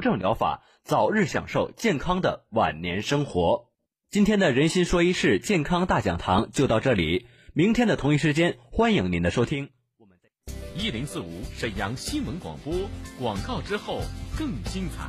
正疗法，早日享受健康的晚年生活。今天的人心说一事健康大讲堂就到这里，明天的同一时间欢迎您的收听。我们一零四五沈阳新闻广播广告之后更精彩。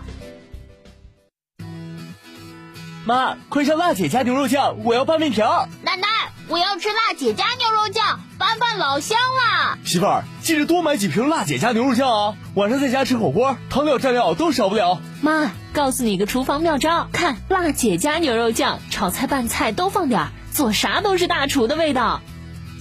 妈，快上辣姐家牛肉酱，我要拌面条。奶奶，我要吃辣姐家牛肉酱，拌饭老香了。媳妇儿，记得多买几瓶辣姐家牛肉酱啊，晚上在家吃火锅，汤料蘸料都少不了。妈，告诉你个厨房妙招，看辣姐家牛肉酱，炒菜拌菜都放点儿，做啥都是大厨的味道。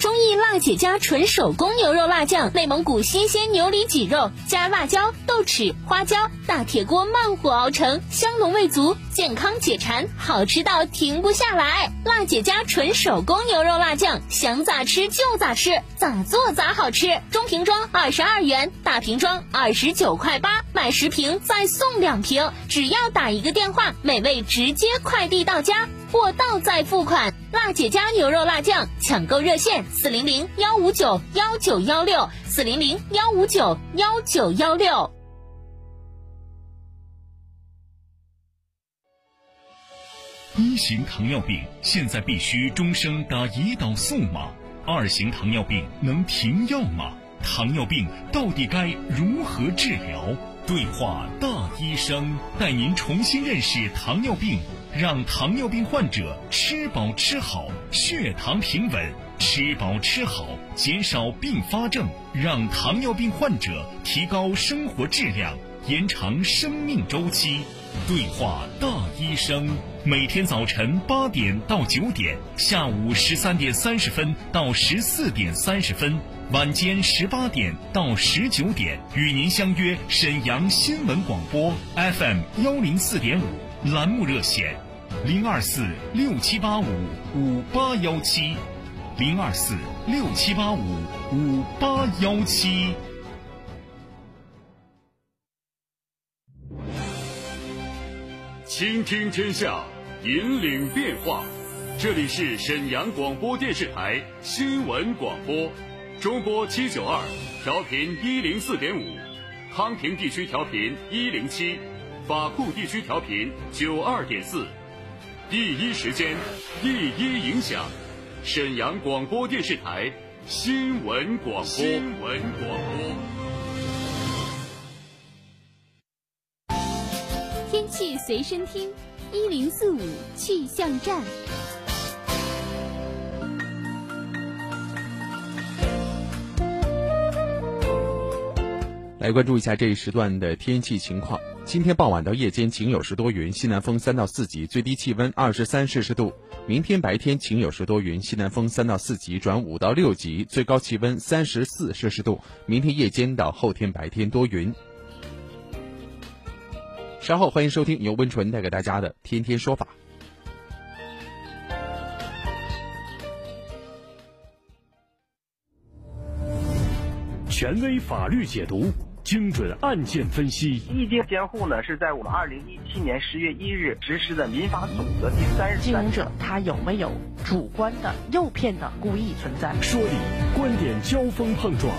中意辣姐家纯手工牛肉辣酱，内蒙古新鲜牛里脊肉，加辣椒、豆豉、花椒，大铁锅慢火熬成，香浓味足，健康解馋，好吃到停不下来。辣姐家纯手工牛肉辣酱，想咋吃就咋吃，咋做咋好吃。中瓶装二十二元，大瓶装二十九块八，买十瓶再送两瓶，只要打一个电话，美味直接快递到家。货到再付款，辣姐家牛肉辣酱抢购热线：四零零幺五九幺九幺六，四零零幺五九幺九幺六。一型糖尿病现在必须终生打胰岛素吗？二型糖尿病能停药吗？糖尿病到底该如何治疗？对话大医生，带您重新认识糖尿病。让糖尿病患者吃饱吃好，血糖平稳；吃饱吃好，减少并发症，让糖尿病患者提高生活质量，延长生命周期。对话大医生，每天早晨八点到九点，下午十三点三十分到十四点三十分，晚间十八点到十九点，与您相约沈阳新闻广播 FM 幺零四点五。栏目热线：零二四六七八五五八幺七，零二四六七八五五八幺七。倾听天下，引领变化。这里是沈阳广播电视台新闻广播，中波七九二，调频一零四点五，康平地区调频一零七。法库地区调频九二点四，第一时间，第一影响，沈阳广播电视台新闻广播。新闻广播。天气随身听，一零四五气象站。来关注一下这一时段的天气情况。今天傍晚到夜间晴有时多云，西南风三到四级，最低气温二十三摄氏度。明天白天晴有时多云，西南风三到四级转五到六级，最高气温三十四摄氏度。明天夜间到后天白天多云。稍后欢迎收听由温纯带给大家的《天天说法》。权威法律解读。精准案件分析。意见监护呢，是在我们二零一七年十月一日实施的民法总则第三十经营者他有没有主观的诱骗的故意存在？说理，观点交锋碰撞，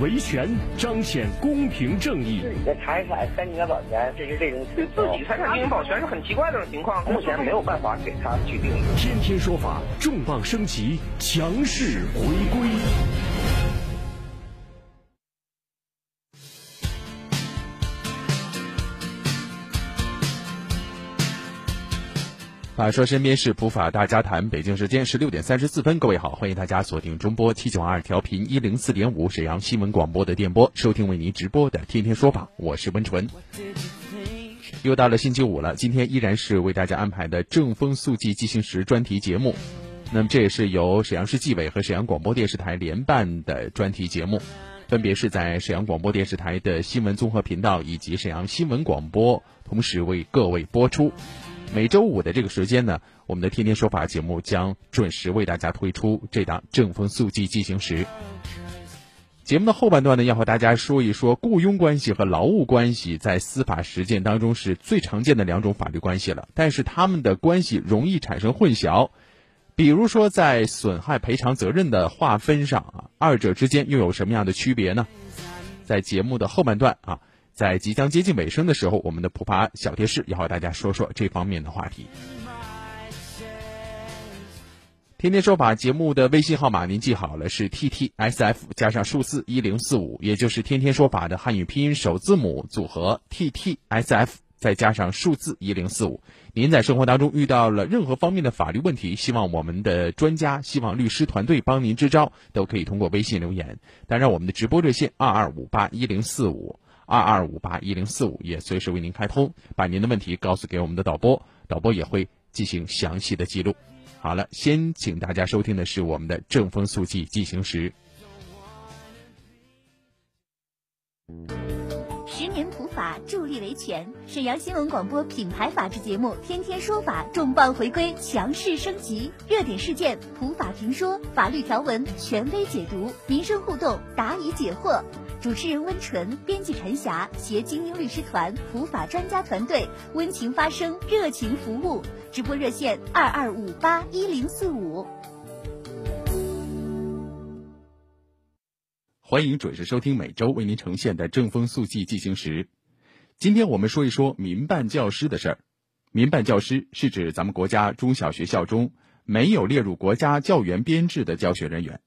维权彰显公平正义。自己的财产三年保全，这是这种对自己财产进行保全是很奇怪的这种情况，目前没有办法给他去定义。天天说法，重磅升级，强势回归。法说身边事，普法大家谈。北京时间十六点三十四分，各位好，欢迎大家锁定中波七九二调频一零四点五沈阳新闻广播的电波，收听为您直播的《天天说法》，我是温纯。又到了星期五了，今天依然是为大家安排的正风肃纪进行时专题节目。那么这也是由沈阳市纪委和沈阳广播电视台联办的专题节目，分别是在沈阳广播电视台的新闻综合频道以及沈阳新闻广播同时为各位播出。每周五的这个时间呢，我们的天天说法节目将准时为大家推出这档正风肃纪进行时。节目的后半段呢，要和大家说一说雇佣关系和劳务关系在司法实践当中是最常见的两种法律关系了，但是他们的关系容易产生混淆。比如说，在损害赔偿责任的划分上啊，二者之间又有什么样的区别呢？在节目的后半段啊。在即将接近尾声的时候，我们的普爬小贴士要和大家说说这方面的话题。天天说法节目的微信号码您记好了，是 T T S F 加上数字一零四五，也就是天天说法的汉语拼音首字母组合 T T S F 再加上数字一零四五。您在生活当中遇到了任何方面的法律问题，希望我们的专家、希望律师团队帮您支招，都可以通过微信留言。当然，我们的直播热线二二五八一零四五二二五八一零四五也随时为您开通，把您的问题告诉给我们的导播，导播也会进行详细的记录。好了，先请大家收听的是我们的正风速记进行时。十年普法助力维权，沈阳新闻广播品牌法制节目《天天说法》重磅回归，强势升级，热点事件普法评说，法律条文权威解读，民生互动答疑解惑。主持人温纯，编辑陈霞，携精英律师团、普法专家团队，温情发声，热情服务。直播热线二二五八一零四五。欢迎准时收听每周为您呈现的正风速记进行时。今天我们说一说民办教师的事儿。民办教师是指咱们国家中小学校中没有列入国家教员编制的教学人员。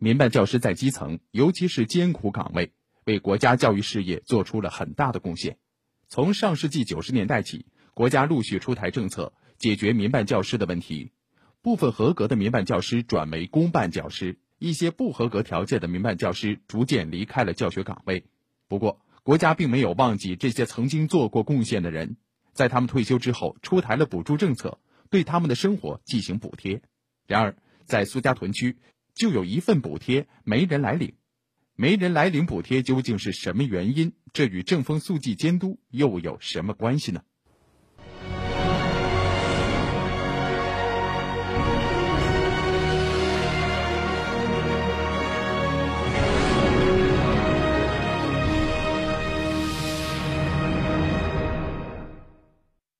民办教师在基层，尤其是艰苦岗位，为国家教育事业做出了很大的贡献。从上世纪九十年代起，国家陆续出台政策，解决民办教师的问题。部分合格的民办教师转为公办教师，一些不合格条件的民办教师逐渐离开了教学岗位。不过，国家并没有忘记这些曾经做过贡献的人，在他们退休之后，出台了补助政策，对他们的生活进行补贴。然而，在苏家屯区。就有一份补贴没人来领，没人来领补贴究竟是什么原因？这与正风肃纪监督又有什么关系呢？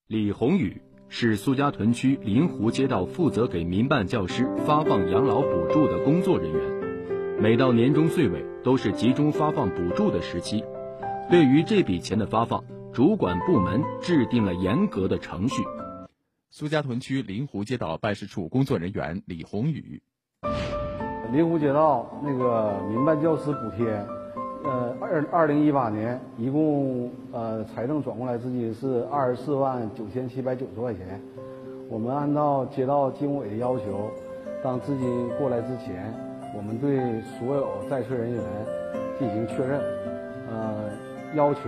李宏宇。是苏家屯区临湖街道负责给民办教师发放养老补助的工作人员。每到年终岁尾，都是集中发放补助的时期。对于这笔钱的发放，主管部门制定了严格的程序。苏家屯区临湖街道办事处工作人员李宏宇。临湖街道那个民办教师补贴。呃，二二零一八年一共呃财政转过来资金是二十四万九千七百九十块钱。我们按照街道经委的要求，当资金过来之前，我们对所有在册人员进行确认，呃，要求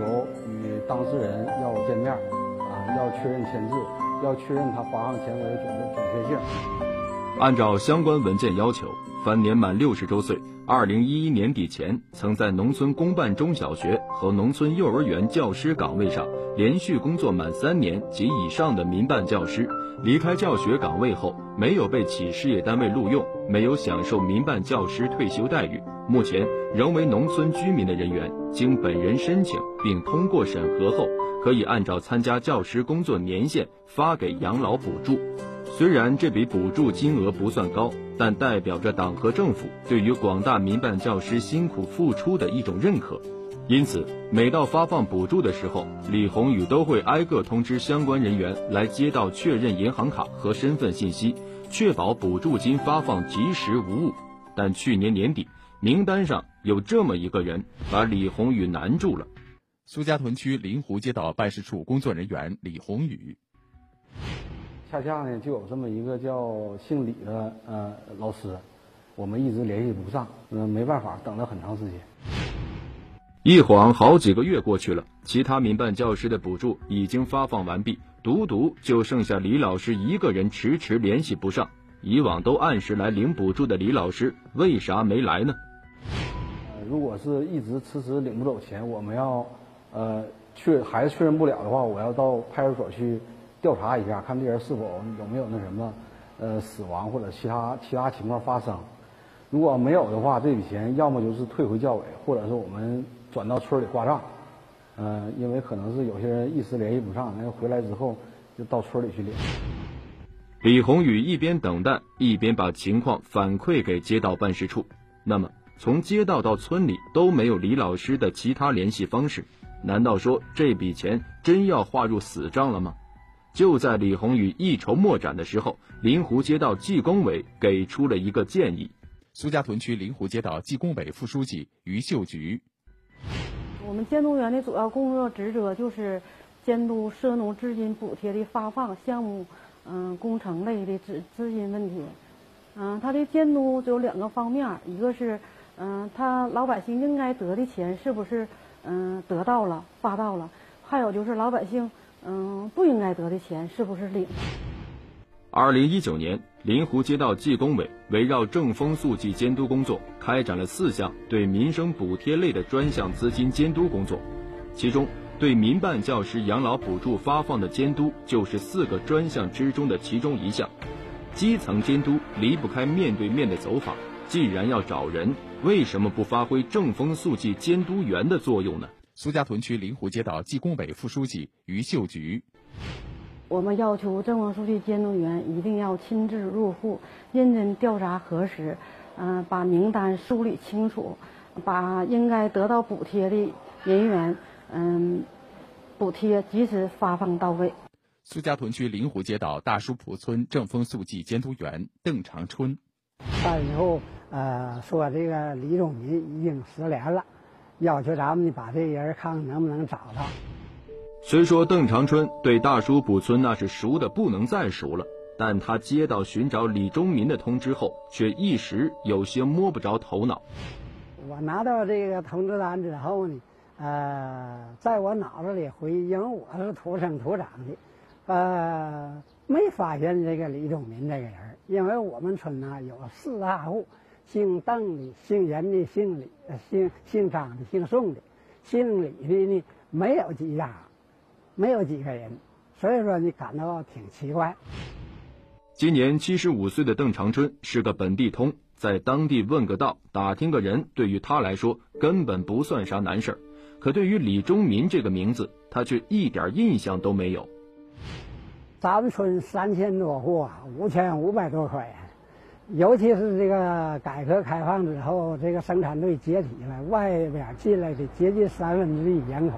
与当事人要见面，啊，要确认签字，要确认他发放钱为准准确性。按照相关文件要求，凡年满六十周岁。二零一一年底前，曾在农村公办中小学和农村幼儿园教师岗位上连续工作满三年及以上的民办教师，离开教学岗位后没有被企事业单位录用，没有享受民办教师退休待遇，目前仍为农村居民的人员，经本人申请并通过审核后，可以按照参加教师工作年限发给养老补助。虽然这笔补助金额不算高，但代表着党和政府对于广大民办教师辛苦付出的一种认可。因此，每到发放补助的时候，李宏宇都会挨个通知相关人员来街道确认银行卡和身份信息，确保补助金发放及时无误。但去年年底，名单上有这么一个人，把李宏宇难住了。苏家屯区临湖街道办事处工作人员李宏宇。恰恰呢，就有这么一个叫姓李的呃老师，我们一直联系不上，嗯，没办法，等了很长时间。一晃好几个月过去了，其他民办教师的补助已经发放完毕，独独就剩下李老师一个人迟迟联系不上。以往都按时来领补助的李老师，为啥没来呢？呃，如果是一直迟迟领不走钱，我们要呃确还是确认不了的话，我要到派出所去。调查一下，看这人是否有没有那什么，呃，死亡或者其他其他情况发生。如果没有的话，这笔钱要么就是退回教委，或者是我们转到村里挂账。嗯，因为可能是有些人一时联系不上，那回来之后就到村里去领。李宏宇一边等待，一边把情况反馈给街道办事处。那么，从街道到村里都没有李老师的其他联系方式。难道说这笔钱真要划入死账了吗？就在李宏宇一筹莫展的时候，临湖街道纪工委给出了一个建议。苏家屯区临湖街道纪工委副书记于秀菊：我们监督员的主要工作职责就是监督涉农资金补贴的发放、项目嗯工程类的资资金问题。嗯，他的监督只有两个方面，一个是嗯他老百姓应该得的钱是不是嗯得到了发到了，还有就是老百姓。嗯，不应该得的钱是不是领？二零一九年，临湖街道纪工委围绕正风肃纪监督工作，开展了四项对民生补贴类的专项资金监督工作。其中，对民办教师养老补助发放的监督就是四个专项之中的其中一项。基层监督离不开面对面的走访，既然要找人，为什么不发挥正风肃纪监督员的作用呢？苏家屯区临湖街道纪工委副书记于秀菊：我们要求正风肃纪监督员一定要亲自入户，认真调查核实，嗯，把名单梳理清楚，把应该得到补贴的人员，嗯，补贴及时发放到位。苏家屯区临湖街道大书铺村正风肃纪监督员邓长春：办以后，呃，说这个李忠民已经失联了。要求咱们呢，把这人看看能不能找到。虽说邓长春对大叔卜村那是熟的不能再熟了，但他接到寻找李忠民的通知后，却一时有些摸不着头脑。我拿到这个通知单之后呢，呃，在我脑子里回忆，因为我是土生土长的，呃，没发现这个李忠民这个人，因为我们村呢有四大户。姓邓的、姓严的、姓李、姓姓张的、姓宋的，姓李的呢没有几家，没有几个人，所以说你感到挺奇怪。今年七十五岁的邓长春是个本地通，在当地问个道、打听个人，对于他来说根本不算啥难事儿。可对于李忠民这个名字，他却一点印象都没有。咱们村三千多户，五千五百多口人。尤其是这个改革开放之后，这个生产队解体了，外边进来的接近三分之一人口，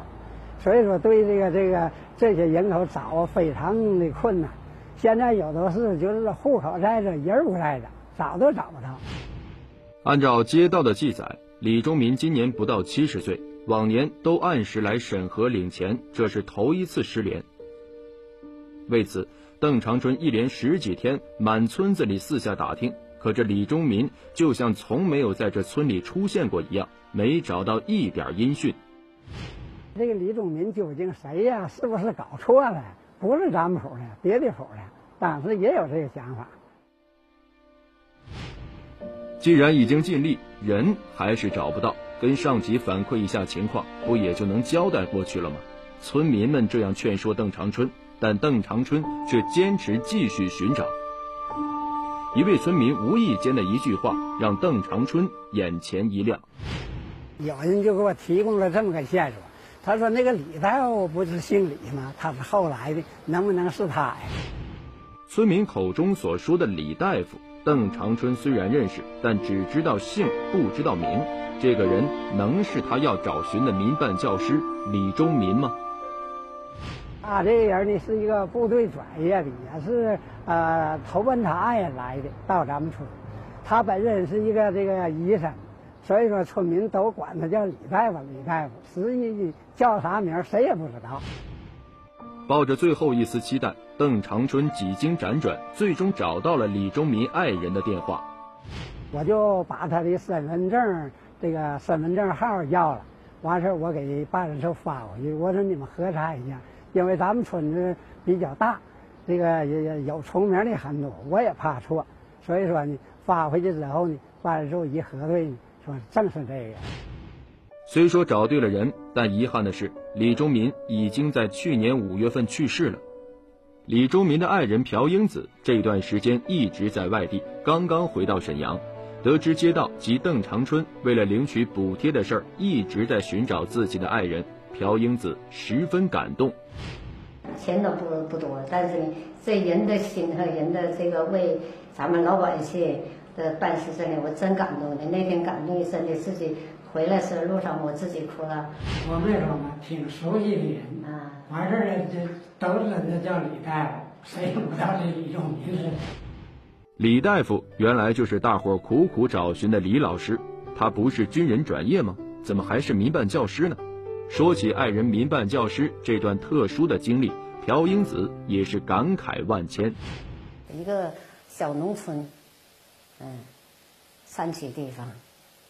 所以说对这个这个这些人口找非常的困难。现在有的是就是户口在这，人不在这，找都找不到。按照街道的记载，李忠民今年不到七十岁，往年都按时来审核领钱，这是头一次失联。为此。邓长春一连十几天满村子里四下打听，可这李忠民就像从没有在这村里出现过一样，没找到一点音讯。这个李忠民究竟谁呀？是不是搞错了？不是咱们府的，别的府的。当时也有这个想法。既然已经尽力，人还是找不到，跟上级反馈一下情况，不也就能交代过去了吗？村民们这样劝说邓长春。但邓长春却坚持继续寻找。一位村民无意间的一句话，让邓长春眼前一亮。有人就给我提供了这么个线索，他说：“那个李大夫不是姓李吗？他是后来的，能不能是他呀？”村民口中所说的李大夫，邓长春虽然认识，但只知道姓，不知道名。这个人能是他要找寻的民办教师李忠民吗？他这个人呢是一个部队转业的，也是呃投奔他爱人来的，到咱们村。他本身是一个这个医生，所以说村民都管他叫李大夫。李大夫实际叫啥名谁也不知道。抱着最后一丝期待，邓长春几经辗转，最终找到了李忠民爱人的电话。我就把他的身份证这个身份证号要了，完事我给办事处发过去，我说你们核查一下。因为咱们村子比较大，这个也也有重名的很多，我也怕错，所以说呢，发回去之后呢，办事处一核对，说正是这个。虽说找对了人，但遗憾的是，李忠民已经在去年五月份去世了。李忠民的爱人朴英子这段时间一直在外地，刚刚回到沈阳，得知街道及邓长春为了领取补贴的事儿，一直在寻找自己的爱人。朴英子十分感动，钱都不不多，但是呢，这人的心和人的这个为咱们老百姓的办事，真的我真感动的。那天感动，真的自己回来时路上我自己哭了。我没说嘛，挺熟悉的人啊，完事儿了就都知道那叫李大夫，谁也不知道这李仲民是？李大夫原来就是大伙苦苦找寻的李老师，他不是军人转业吗？怎么还是民办教师呢？说起爱人民办教师这段特殊的经历，朴英子也是感慨万千。一个小农村，嗯，山区地方，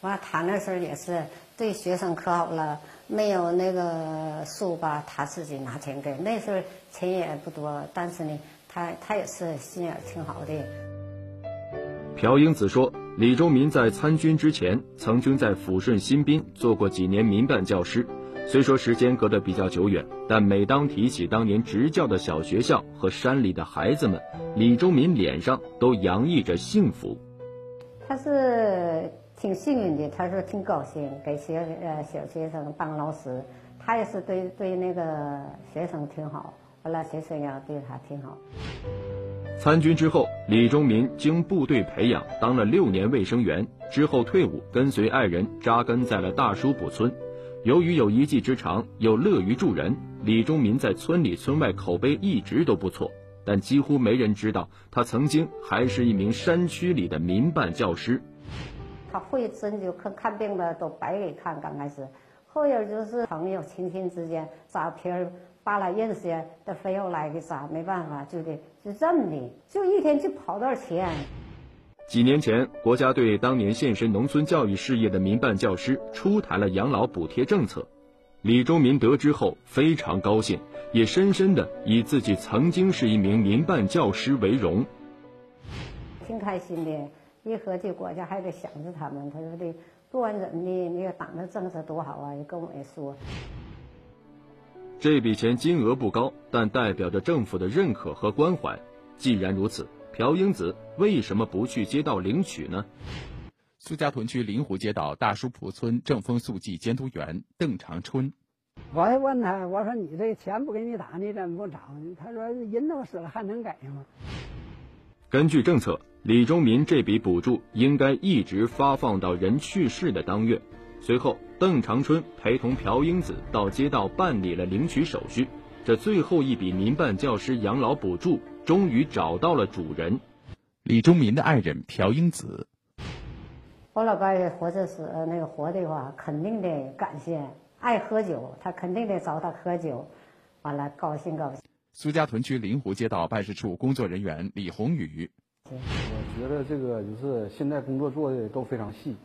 完他那时候也是对学生可好了，没有那个书吧，他自己拿钱给。那时候钱也不多，但是呢，他他也是心眼挺好的。朴英子说：“李忠民在参军之前，曾经在抚顺新兵做过几年民办教师。虽说时间隔得比较久远，但每当提起当年执教的小学校和山里的孩子们，李忠民脸上都洋溢着幸福。他是挺幸运的，他说挺高兴，给学呃小学生当老师，他也是对对那个学生挺好，完了学生也对他挺好。”参军之后，李忠民经部队培养当了六年卫生员，之后退伍，跟随爱人扎根在了大叔堡村。由于有一技之长，又乐于助人，李忠民在村里村外口碑一直都不错。但几乎没人知道，他曾经还是一名山区里的民办教师。他会针灸，看看病的都白给看，刚开始，后有就是朋友亲戚之间扎皮儿。扒拉认识的非要来给咋，没办法，就得就这么的，就一天就跑多少钱。几年前，国家对当年献身农村教育事业的民办教师出台了养老补贴政策。李忠民得知后非常高兴，也深深的以自己曾经是一名民办教师为荣。挺开心的，一合计国家还得想着他们，他说的不管怎么的，那个党的政策多好啊，也跟我也说。这笔钱金额不高，但代表着政府的认可和关怀。既然如此，朴英子为什么不去街道领取呢？苏家屯区临湖街道大书铺村正风速记监督员邓长春，我还问他，我说你这钱不给你打，你怎么不找呢？他说人都死了还能给吗？根据政策，李忠民这笔补助应该一直发放到人去世的当月。随后，邓长春陪同朴英子到街道办理了领取手续。这最后一笔民办教师养老补助终于找到了主人。李忠民的爱人朴英子，我老伴儿活着时那个活的话，肯定得感谢。爱喝酒，他肯定得找他喝酒，完了高兴高兴。苏家屯区灵湖街道办事处工作人员李红宇，我觉得这个就是现在工作做的都非常细。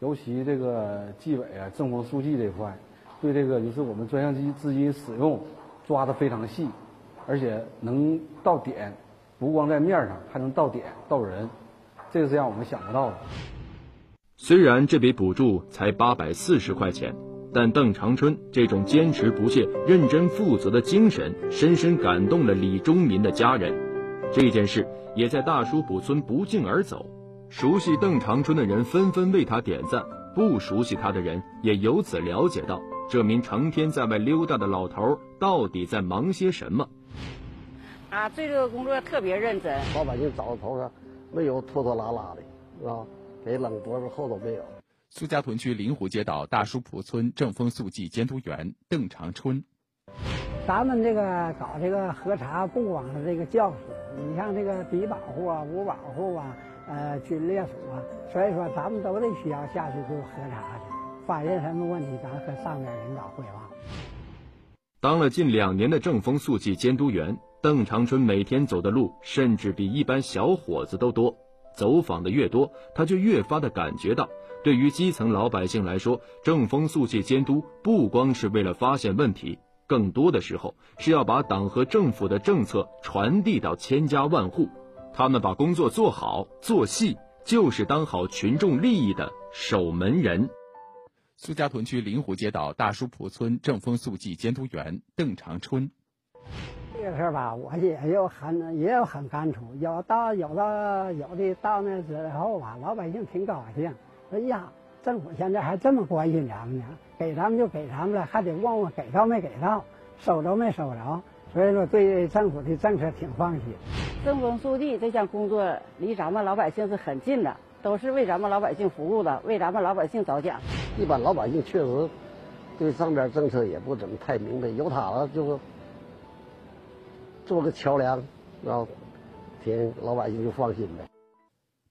尤其这个纪委啊、政风书记这块，对这个就是我们专项基资金使用抓的非常细，而且能到点，不光在面上，还能到点到人，这个是让我们想不到的。虽然这笔补助才八百四十块钱，但邓长春这种坚持不懈、认真负责的精神，深深感动了李忠民的家人。这件事也在大叔堡村不胫而走。熟悉邓长春的人纷纷为他点赞，不熟悉他的人也由此了解到这名成天在外溜达的老头到底在忙些什么。啊，对这个工作特别认真，老百姓找到头上没有拖拖拉拉的，是吧？给冷脖子后头没有。苏家屯区临湖街道大书铺村正风肃纪监督员邓长春，咱们这个搞这个核查，不光是这个教师，你像这个低保户啊、五保户啊。呃，军烈属啊，所以说咱们都得需要下去做核查去，发现什么问题，咱和上面领导汇报。当了近两年的正风肃纪监督员，邓长春每天走的路甚至比一般小伙子都多。走访的越多，他就越发的感觉到，对于基层老百姓来说，正风肃纪监督不光是为了发现问题，更多的时候是要把党和政府的政策传递到千家万户。他们把工作做好做细，就是当好群众利益的守门人。苏家屯区灵湖街道大书铺村正风肃纪监督员邓长春，这个事儿吧，我也有很也有很感触。有到有的有的到那之后吧，老百姓挺高兴，说呀，政府现在还这么关心咱们呢，给咱们就给咱们了，还得问问给到没给到，收着没收着。所以说，对政府的政策挺放心。正风肃纪这项工作离咱们老百姓是很近的，都是为咱们老百姓服务的，为咱们老百姓着想。一般老百姓确实对上边政策也不怎么太明白，有他了就是做个桥梁，然后天老百姓就放心呗。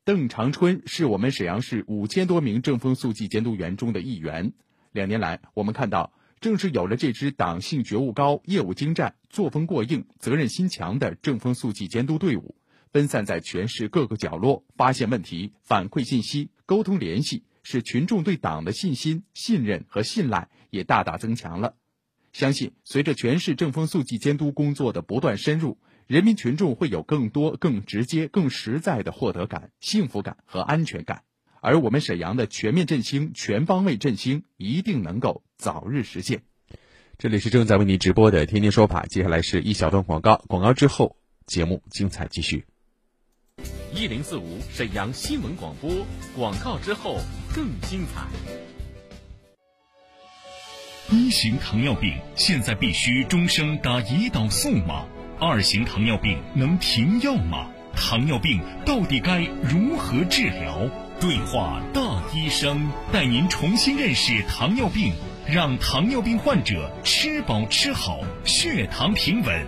邓长春是我们沈阳市五千多名正风肃纪监督员中的一员。两年来，我们看到，正是有了这支党性觉悟高、业务精湛、作风过硬、责任心强的正风肃纪监督队伍，分散在全市各个角落，发现问题、反馈信息、沟通联系，使群众对党的信心、信任和信赖也大大增强了。相信，随着全市正风肃纪监督工作的不断深入，人民群众会有更多、更直接、更实在的获得感、幸福感和安全感，而我们沈阳的全面振兴、全方位振兴一定能够早日实现。这里是正在为您直播的《天天说法》，接下来是一小段广告，广告之后节目精彩继续。一零四五沈阳新闻广播，广告之后更精彩。一型糖尿病现在必须终生打胰岛素吗？二型糖尿病能停药吗？糖尿病到底该如何治疗？对话大医生，带您重新认识糖尿病，让糖尿病患者吃饱吃好，血糖平稳；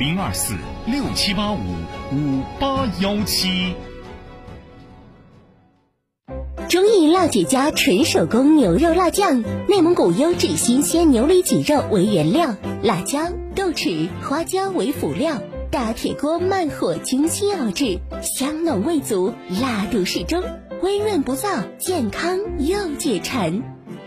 零二四六七八五五八幺七。中意辣姐家纯手工牛肉辣酱，内蒙古优质新鲜牛里脊肉为原料，辣椒、豆豉、花椒为辅料，大铁锅慢火精心熬制，香浓味足，辣度适中，微润不燥，健康又解馋。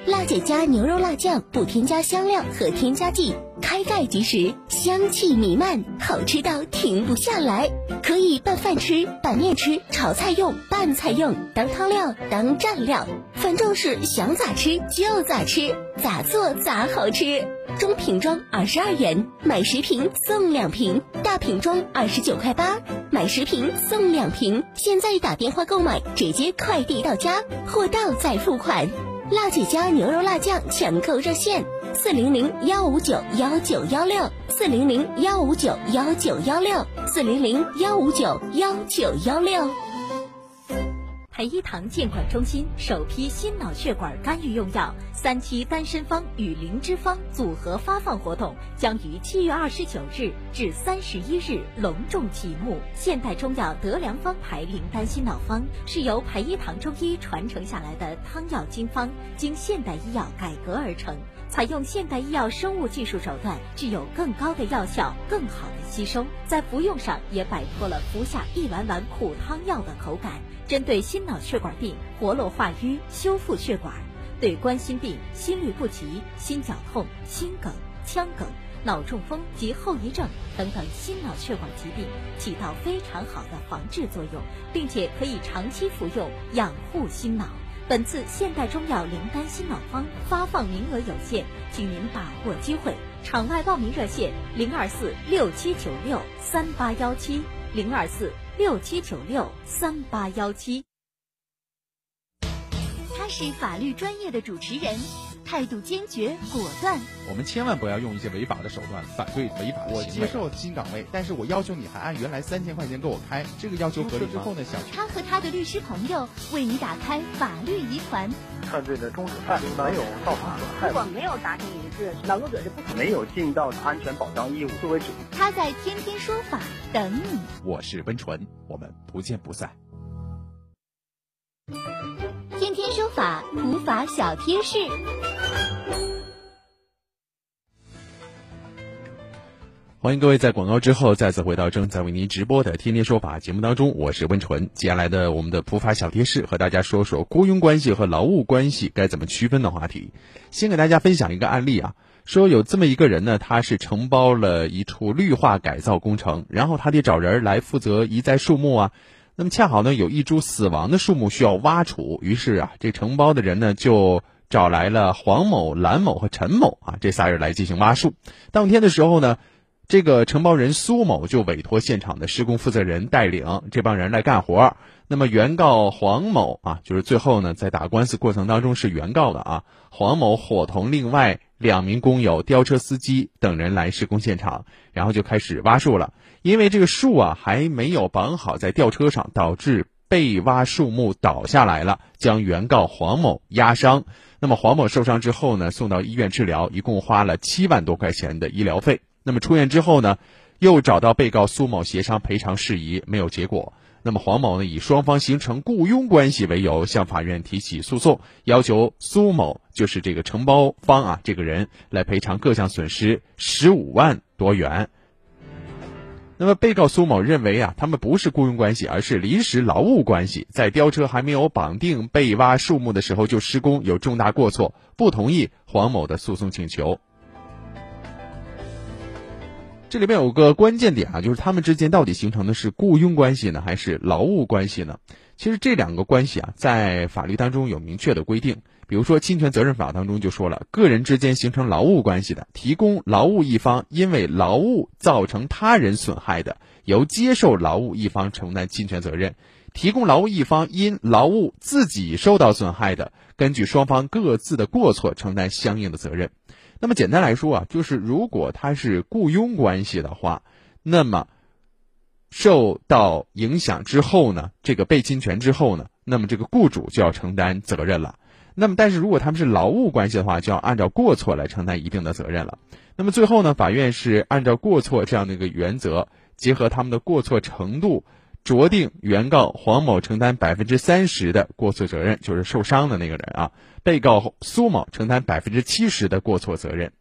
辣姐家牛肉辣酱不添加香料和添加剂，开盖即食，香气弥漫，好吃到停不下来。可以拌饭吃、拌面吃、炒菜用、拌菜用、当汤料、当蘸料，反正是想咋吃就咋吃，咋做咋好吃。中瓶装二十二元，买十瓶送两瓶；大瓶装二十九块八，买十瓶送两瓶。现在打电话购买，直接快递到家，货到再付款。辣姐家牛肉辣酱抢购热线：四零零幺五九幺九幺六，四零零幺五九幺九幺六，四零零幺五九幺九幺六。培一堂健管中心首批心脑血管干预用药三七丹参方与灵芝方组合发放活动将于七月二十九日至三十一日隆重启幕。现代中药德良方牌灵丹心脑方是由培一堂中医传承下来的汤药经方，经现代医药改革而成，采用现代医药生物技术手段，具有更高的药效、更好的吸收，在服用上也摆脱了服下一碗碗苦汤药的口感。针对心脑血管病，活络化瘀，修复血管；对冠心病、心律不齐、心绞痛、心梗、腔梗、脑中风及后遗症等等心脑血管疾病，起到非常好的防治作用，并且可以长期服用，养护心脑。本次现代中药灵丹心脑方发放名额有限，请您把握机会。场外报名热线：零二四六七九六三八幺七零二四。六七九六三八幺七，他是法律专业的主持人，态度坚决果断。我们千万不要用一些违法的手段反对违法我接受新岗位，但是我要求你还按原来三千块钱给我开，这个要求合理吗？他和他的律师朋友为你打开法律疑团。犯罪的终止犯没有造成损害。如果没有达成一致，劳动者是不可能没有尽到安全保障义务作为主。他在天天说法等你。我是温纯，我们不见不散。天天说法，普法小贴士。欢迎各位在广告之后再次回到正在为您直播的《天天说法》节目当中，我是温纯。接下来的我们的普法小贴士，和大家说说雇佣关系和劳务关系该怎么区分的话题。先给大家分享一个案例啊，说有这么一个人呢，他是承包了一处绿化改造工程，然后他得找人来负责移栽树木啊，那么恰好呢，有一株死亡的树木需要挖除，于是啊，这承包的人呢就找来了黄某、蓝某和陈某啊这仨人来进行挖树。当天的时候呢，这个承包人苏某就委托现场的施工负责人带领这帮人来干活。那么原告黄某啊，就是最后呢在打官司过程当中是原告的啊，黄某伙同另外两名工友、吊车司机等人来施工现场，然后就开始挖树了。因为这个树啊还没有绑好在吊车上，导致被挖树木倒下来了，将原告黄某压伤。那么黄某受伤之后呢，送到医院治疗，一共花了七万多块钱的医疗费。那么出院之后呢，又找到被告苏某协商赔偿事宜，没有结果。那么黄某呢，以双方形成雇佣关系为由，向法院提起诉讼，要求苏某就是这个承包方啊，这个人来赔偿各项损失十五万多元。那么，被告苏某认为啊，他们不是雇佣关系，而是临时劳务关系，在吊车还没有绑定被挖树木的时候就施工，有重大过错，不同意黄某的诉讼请求。这里面有个关键点啊，就是他们之间到底形成的是雇佣关系呢，还是劳务关系呢？其实这两个关系啊，在法律当中有明确的规定。比如说，侵权责任法当中就说了，个人之间形成劳务关系的，提供劳务一方因为劳务造成他人损害的，由接受劳务一方承担侵权责任；提供劳务一方因劳务自己受到损害的，根据双方各自的过错承担相应的责任。那么简单来说啊，就是如果他是雇佣关系的话，那么受到影响之后呢，这个被侵权之后呢，那么这个雇主就要承担责任了。那么，但是如果他们是劳务关系的话，就要按照过错来承担一定的责任了。那么最后呢，法院是按照过错这样的一个原则，结合他们的过错程度，酌定原告黄某承担百分之三十的过错责任，就是受伤的那个人啊；被告苏某承担百分之七十的过错责任。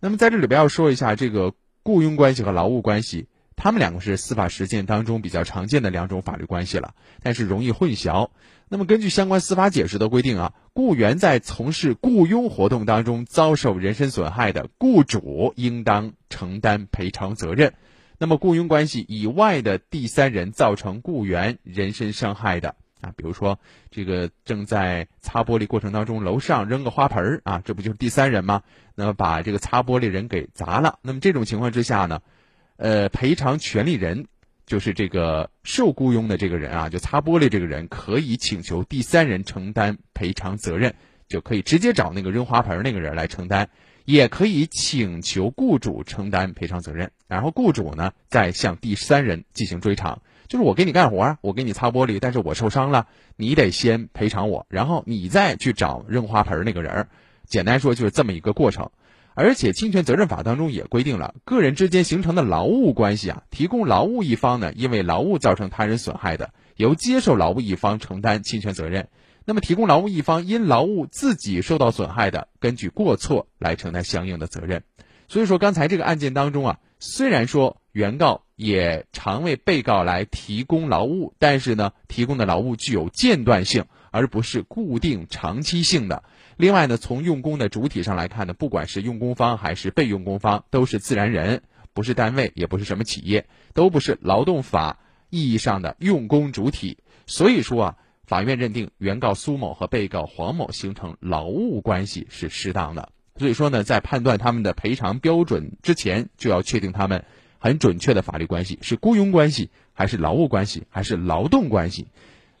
那么在这里边要说一下，这个雇佣关系和劳务关系，他们两个是司法实践当中比较常见的两种法律关系了，但是容易混淆。那么，根据相关司法解释的规定啊，雇员在从事雇佣活动当中遭受人身损害的，雇主应当承担赔偿责任。那么，雇佣关系以外的第三人造成雇员人身伤害的啊，比如说这个正在擦玻璃过程当中，楼上扔个花盆儿啊，这不就是第三人吗？那么把这个擦玻璃人给砸了。那么这种情况之下呢，呃，赔偿权利人。就是这个受雇佣的这个人啊，就擦玻璃这个人，可以请求第三人承担赔偿责任，就可以直接找那个扔花盆那个人来承担，也可以请求雇主承担赔偿责任，然后雇主呢再向第三人进行追偿。就是我给你干活，我给你擦玻璃，但是我受伤了，你得先赔偿我，然后你再去找扔花盆那个人。简单说就是这么一个过程。而且侵权责任法当中也规定了，个人之间形成的劳务关系啊，提供劳务一方呢，因为劳务造成他人损害的，由接受劳务一方承担侵权责任；那么提供劳务一方因劳务自己受到损害的，根据过错来承担相应的责任。所以说，刚才这个案件当中啊，虽然说原告也常为被告来提供劳务，但是呢，提供的劳务具有间断性，而不是固定长期性的。另外呢，从用工的主体上来看呢，不管是用工方还是被用工方，都是自然人，不是单位，也不是什么企业，都不是劳动法意义上的用工主体。所以说啊，法院认定原告苏某和被告黄某形成劳务关系是适当的。所以说呢，在判断他们的赔偿标准之前，就要确定他们很准确的法律关系是雇佣关系，还是劳务关系，还是劳动关系。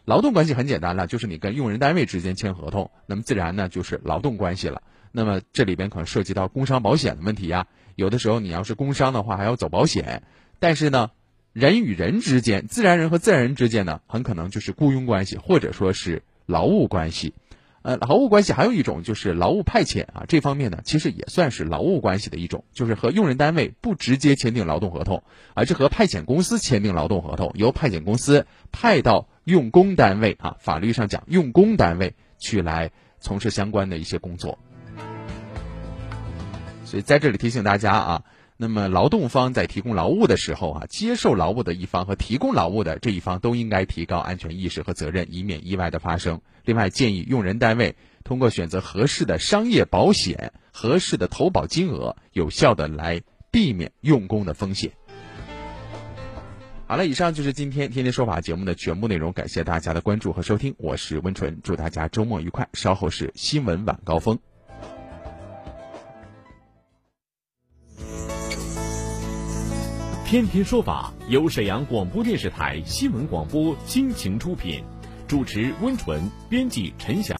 劳动关系很简单了，就是你跟用人单位之间签合同，那么自然呢就是劳动关系了。那么这里边可能涉及到工伤保险的问题呀，有的时候你要是工伤的话还要走保险。但是呢，人与人之间，自然人和自然人之间呢，很可能就是雇佣关系或者说是劳务关系。呃，劳务关系还有一种就是劳务派遣啊，这方面呢其实也算是劳务关系的一种，就是和用人单位不直接签订劳动合同，而是和派遣公司签订劳动合同，由派遣公司派到用工单位啊，法律上讲用工单位去来从事相关的一些工作。所以在这里提醒大家啊。那么，劳动方在提供劳务的时候啊，接受劳务的一方和提供劳务的这一方都应该提高安全意识和责任，以免意外的发生。另外，建议用人单位通过选择合适的商业保险、合适的投保金额，有效的来避免用工的风险。好了，以上就是今天天天说法节目的全部内容，感谢大家的关注和收听，我是温纯，祝大家周末愉快。稍后是新闻晚高峰。天天说法由沈阳广播电视台新闻广播倾情出品，主持温纯，编辑陈翔。